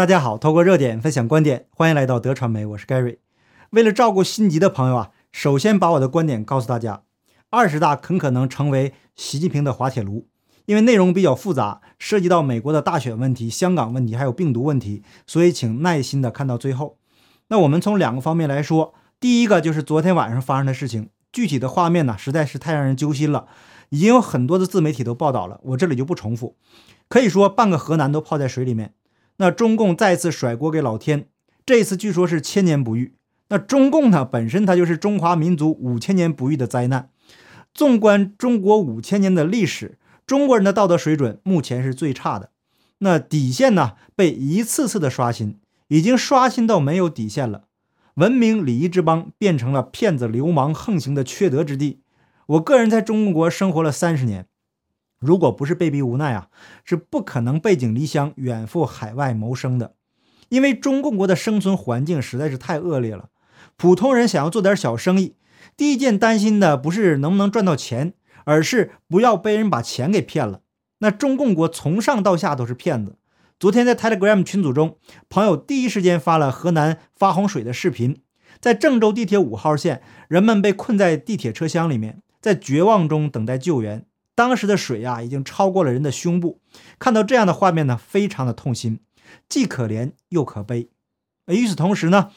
大家好，透过热点分享观点，欢迎来到德传媒，我是 Gary。为了照顾心急的朋友啊，首先把我的观点告诉大家：二十大很可能成为习近平的滑铁卢，因为内容比较复杂，涉及到美国的大选问题、香港问题，还有病毒问题，所以请耐心的看到最后。那我们从两个方面来说，第一个就是昨天晚上发生的事情，具体的画面呢实在是太让人揪心了，已经有很多的自媒体都报道了，我这里就不重复。可以说半个河南都泡在水里面。那中共再次甩锅给老天，这次据说是千年不遇。那中共呢，本身它就是中华民族五千年不遇的灾难。纵观中国五千年的历史，中国人的道德水准目前是最差的。那底线呢，被一次次的刷新，已经刷新到没有底线了。文明礼仪之邦变成了骗子流氓横行的缺德之地。我个人在中国生活了三十年。如果不是被逼无奈啊，是不可能背井离乡远赴海外谋生的，因为中共国的生存环境实在是太恶劣了。普通人想要做点小生意，第一件担心的不是能不能赚到钱，而是不要被人把钱给骗了。那中共国从上到下都是骗子。昨天在 Telegram 群组中，朋友第一时间发了河南发洪水的视频，在郑州地铁五号线，人们被困在地铁车厢里面，在绝望中等待救援。当时的水呀，已经超过了人的胸部。看到这样的画面呢，非常的痛心，既可怜又可悲。与此同时呢，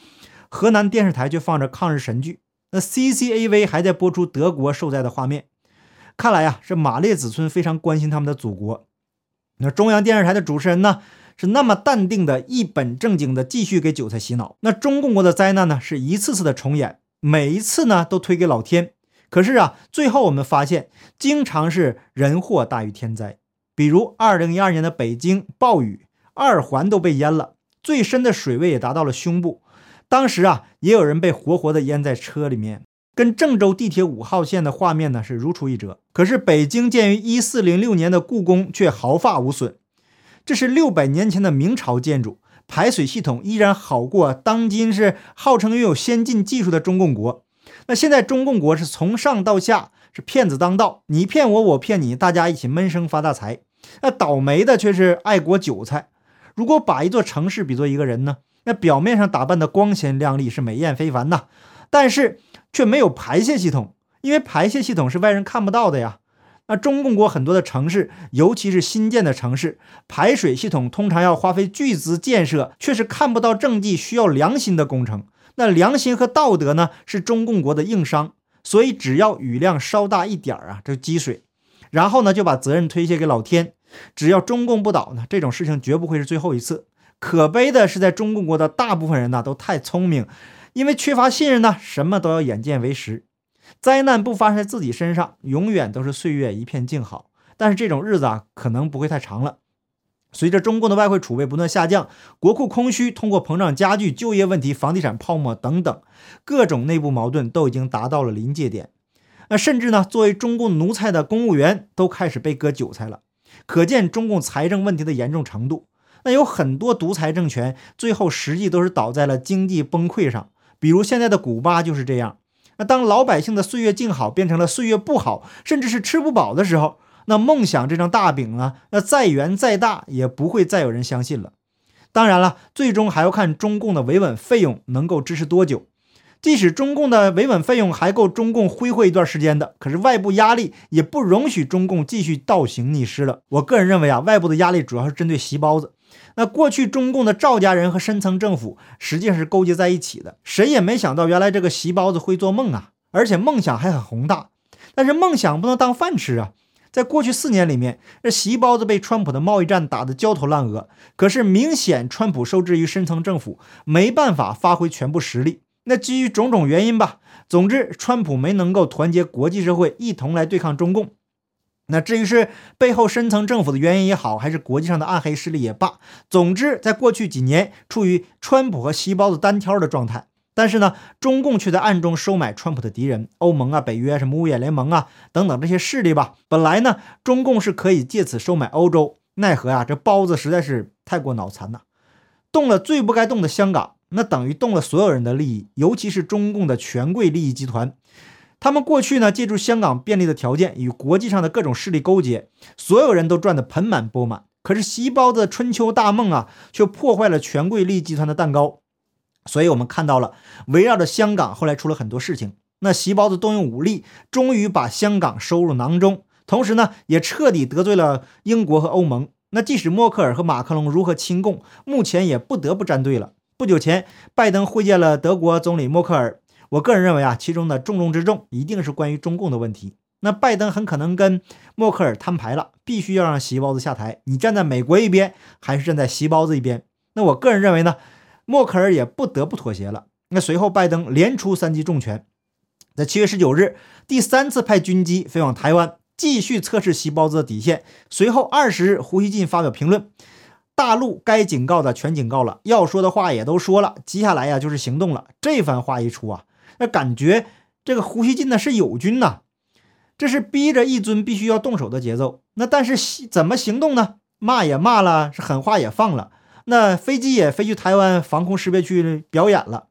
河南电视台却放着抗日神剧，那 CCAV 还在播出德国受灾的画面。看来呀，是马列子孙非常关心他们的祖国。那中央电视台的主持人呢，是那么淡定的，一本正经的继续给韭菜洗脑。那中共国的灾难呢，是一次次的重演，每一次呢，都推给老天。可是啊，最后我们发现，经常是人祸大于天灾。比如二零一二年的北京暴雨，二环都被淹了，最深的水位也达到了胸部。当时啊，也有人被活活的淹在车里面，跟郑州地铁五号线的画面呢是如出一辙。可是北京建于一四零六年的故宫却毫发无损，这是六百年前的明朝建筑，排水系统依然好过当今是号称拥有先进技术的中共国。那现在中共国是从上到下是骗子当道，你骗我，我骗你，大家一起闷声发大财。那倒霉的却是爱国韭菜。如果把一座城市比作一个人呢？那表面上打扮的光鲜亮丽，是美艳非凡呐，但是却没有排泄系统，因为排泄系统是外人看不到的呀。那中共国很多的城市，尤其是新建的城市，排水系统通常要花费巨资建设，却是看不到政绩，需要良心的工程。那良心和道德呢，是中共国的硬伤，所以只要雨量稍大一点儿啊，就积水，然后呢就把责任推卸给老天。只要中共不倒呢，这种事情绝不会是最后一次。可悲的是，在中共国的大部分人呢都太聪明，因为缺乏信任呢，什么都要眼见为实。灾难不发生在自己身上，永远都是岁月一片静好。但是这种日子啊，可能不会太长了。随着中共的外汇储备不断下降，国库空虚，通货膨胀加剧，就业问题、房地产泡沫等等，各种内部矛盾都已经达到了临界点。那甚至呢，作为中共奴才的公务员都开始被割韭菜了，可见中共财政问题的严重程度。那有很多独裁政权，最后实际都是倒在了经济崩溃上，比如现在的古巴就是这样。那当老百姓的岁月静好变成了岁月不好，甚至是吃不饱的时候。那梦想这张大饼呢？那再圆再大，也不会再有人相信了。当然了，最终还要看中共的维稳费用能够支持多久。即使中共的维稳费用还够中共挥霍一段时间的，可是外部压力也不容许中共继续倒行逆施了。我个人认为啊，外部的压力主要是针对习包子。那过去中共的赵家人和深层政府实际上是勾结在一起的，谁也没想到原来这个习包子会做梦啊，而且梦想还很宏大。但是梦想不能当饭吃啊。在过去四年里面，这席包子被川普的贸易战打得焦头烂额。可是明显，川普受制于深层政府，没办法发挥全部实力。那基于种种原因吧，总之，川普没能够团结国际社会一同来对抗中共。那至于是背后深层政府的原因也好，还是国际上的暗黑势力也罢，总之，在过去几年，处于川普和席包子单挑的状态。但是呢，中共却在暗中收买川普的敌人，欧盟啊、北约什么五眼联盟啊等等这些势力吧。本来呢，中共是可以借此收买欧洲，奈何呀，这包子实在是太过脑残了，动了最不该动的香港，那等于动了所有人的利益，尤其是中共的权贵利益集团。他们过去呢，借助香港便利的条件，与国际上的各种势力勾结，所有人都赚得盆满钵满。可是席包子春秋大梦啊，却破坏了权贵利益集团的蛋糕。所以，我们看到了围绕着香港后来出了很多事情。那席包子动用武力，终于把香港收入囊中，同时呢，也彻底得罪了英国和欧盟。那即使默克尔和马克龙如何亲共，目前也不得不站队了。不久前，拜登会见了德国总理默克尔。我个人认为啊，其中的重中之重一定是关于中共的问题。那拜登很可能跟默克尔摊牌了，必须要让席包子下台。你站在美国一边，还是站在席包子一边？那我个人认为呢，默克尔也不得不妥协了。那随后，拜登连出三记重拳。在七月十九日，第三次派军机飞往台湾，继续测试习包子的底线。随后二十日，胡锡进发表评论：大陆该警告的全警告了，要说的话也都说了，接下来呀就是行动了。这番话一出啊，那感觉这个胡锡进呢是友军呐，这是逼着一尊必须要动手的节奏。那但是怎么行动呢？骂也骂了，是狠话也放了，那飞机也飞去台湾防空识别区表演了。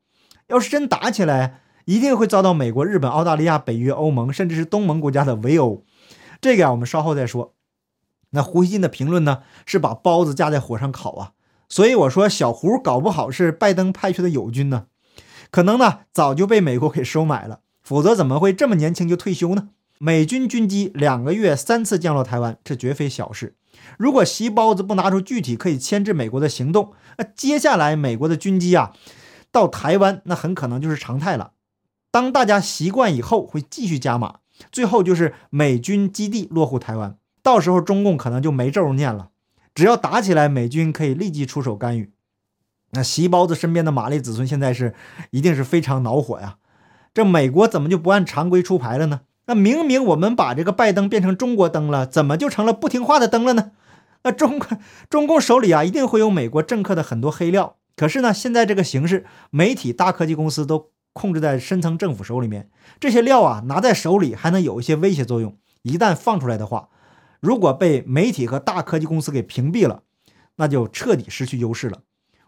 要是真打起来，一定会遭到美国、日本、澳大利亚、北约、欧盟，甚至是东盟国家的围殴。这个啊，我们稍后再说。那胡锡进的评论呢，是把包子架在火上烤啊。所以我说，小胡搞不好是拜登派去的友军呢，可能呢早就被美国给收买了，否则怎么会这么年轻就退休呢？美军军机两个月三次降落台湾，这绝非小事。如果席包子不拿出具体可以牵制美国的行动，那接下来美国的军机啊到台湾，那很可能就是常态了。当大家习惯以后，会继续加码，最后就是美军基地落户台湾，到时候中共可能就没咒念了。只要打起来，美军可以立即出手干预。那席包子身边的玛丽子孙现在是一定是非常恼火呀！这美国怎么就不按常规出牌了呢？那明明我们把这个拜登变成中国灯了，怎么就成了不听话的灯了呢？那中国中共手里啊，一定会有美国政客的很多黑料。可是呢，现在这个形势，媒体、大科技公司都。控制在深层政府手里面，这些料啊拿在手里还能有一些威胁作用。一旦放出来的话，如果被媒体和大科技公司给屏蔽了，那就彻底失去优势了。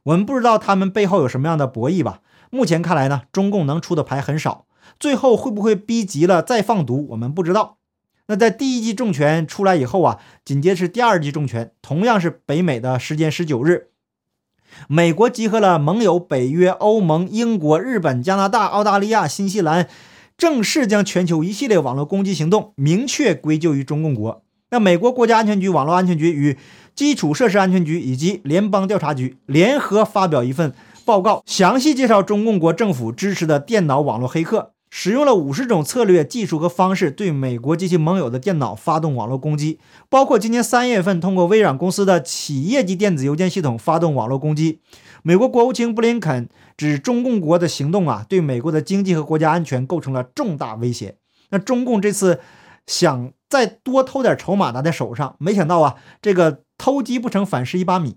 我们不知道他们背后有什么样的博弈吧。目前看来呢，中共能出的牌很少。最后会不会逼急了再放毒，我们不知道。那在第一记重拳出来以后啊，紧接着是第二记重拳，同样是北美的时间十九日。美国集合了盟友北约、欧盟、英国、日本、加拿大、澳大利亚、新西兰，正式将全球一系列网络攻击行动明确归咎于中共国。那美国国家安全局网络安全局与基础设施安全局以及联邦调查局联合发表一份报告，详细介绍中共国政府支持的电脑网络黑客。使用了五十种策略、技术和方式，对美国及其盟友的电脑发动网络攻击，包括今年三月份通过微软公司的企业级电子邮件系统发动网络攻击。美国国务卿布林肯指中共国的行动啊，对美国的经济和国家安全构成了重大威胁。那中共这次想再多偷点筹码拿在手上，没想到啊，这个偷鸡不成反蚀一把米。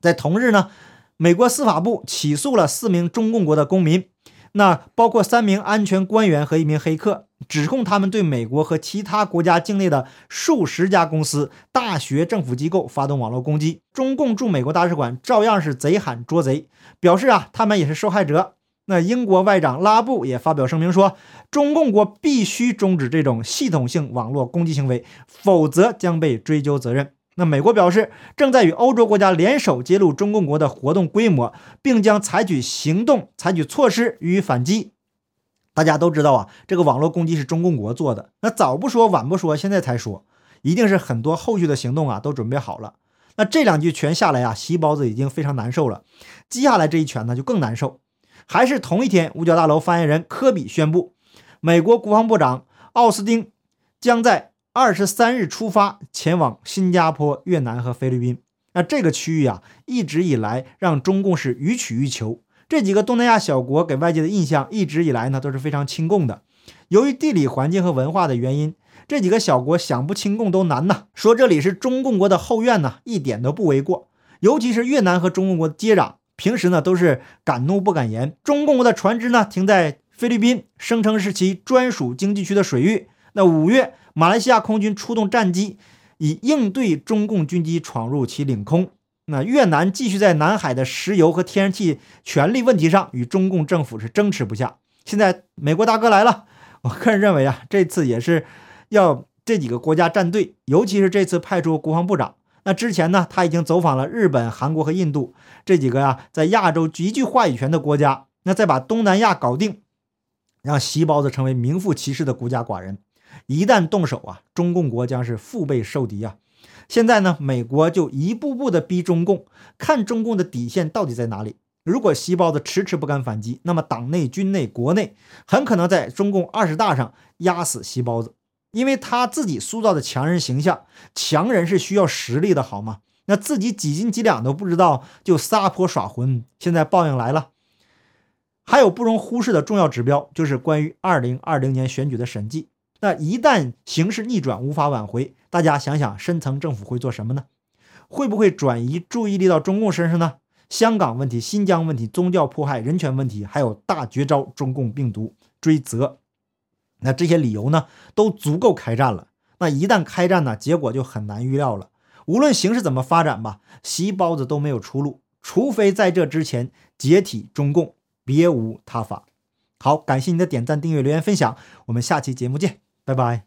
在同日呢，美国司法部起诉了四名中共国的公民。那包括三名安全官员和一名黑客，指控他们对美国和其他国家境内的数十家公司、大学、政府机构发动网络攻击。中共驻美国大使馆照样是贼喊捉贼，表示啊，他们也是受害者。那英国外长拉布也发表声明说，中共国必须终止这种系统性网络攻击行为，否则将被追究责任。那美国表示，正在与欧洲国家联手揭露中共国的活动规模，并将采取行动、采取措施予以反击。大家都知道啊，这个网络攻击是中共国做的。那早不说，晚不说，现在才说，一定是很多后续的行动啊都准备好了。那这两句拳下来啊，席包子已经非常难受了。接下来这一拳呢，就更难受。还是同一天，五角大楼发言人科比宣布，美国国防部长奥斯汀将在。二十三日出发前往新加坡、越南和菲律宾。那这个区域啊，一直以来让中共是予取予求。这几个东南亚小国给外界的印象一直以来呢都是非常亲共的。由于地理环境和文化的原因，这几个小国想不亲共都难呐。说这里是中共国的后院呢，一点都不为过。尤其是越南和中共国的接壤，平时呢都是敢怒不敢言。中共国的船只呢停在菲律宾，声称是其专属经济区的水域。那五月。马来西亚空军出动战机，以应对中共军机闯入其领空。那越南继续在南海的石油和天然气权利问题上与中共政府是争持不下。现在美国大哥来了，我个人认为啊，这次也是要这几个国家站队，尤其是这次派出国防部长，那之前呢，他已经走访了日本、韩国和印度这几个呀，在亚洲极具话语权的国家。那再把东南亚搞定，让习包子成为名副其实的孤家寡人。一旦动手啊，中共国将是腹背受敌啊。现在呢，美国就一步步的逼中共，看中共的底线到底在哪里。如果西包子迟迟不敢反击，那么党内、军内、国内很可能在中共二十大上压死西包子。因为他自己塑造的强人形象，强人是需要实力的，好吗？那自己几斤几两都不知道就撒泼耍浑，现在报应来了。还有不容忽视的重要指标，就是关于二零二零年选举的审计。那一旦形势逆转，无法挽回，大家想想，深层政府会做什么呢？会不会转移注意力到中共身上呢？香港问题、新疆问题、宗教迫害、人权问题，还有大绝招中共病毒追责。那这些理由呢，都足够开战了。那一旦开战呢，结果就很难预料了。无论形势怎么发展吧，习包子都没有出路，除非在这之前解体中共，别无他法。好，感谢你的点赞、订阅、留言、分享，我们下期节目见，拜拜。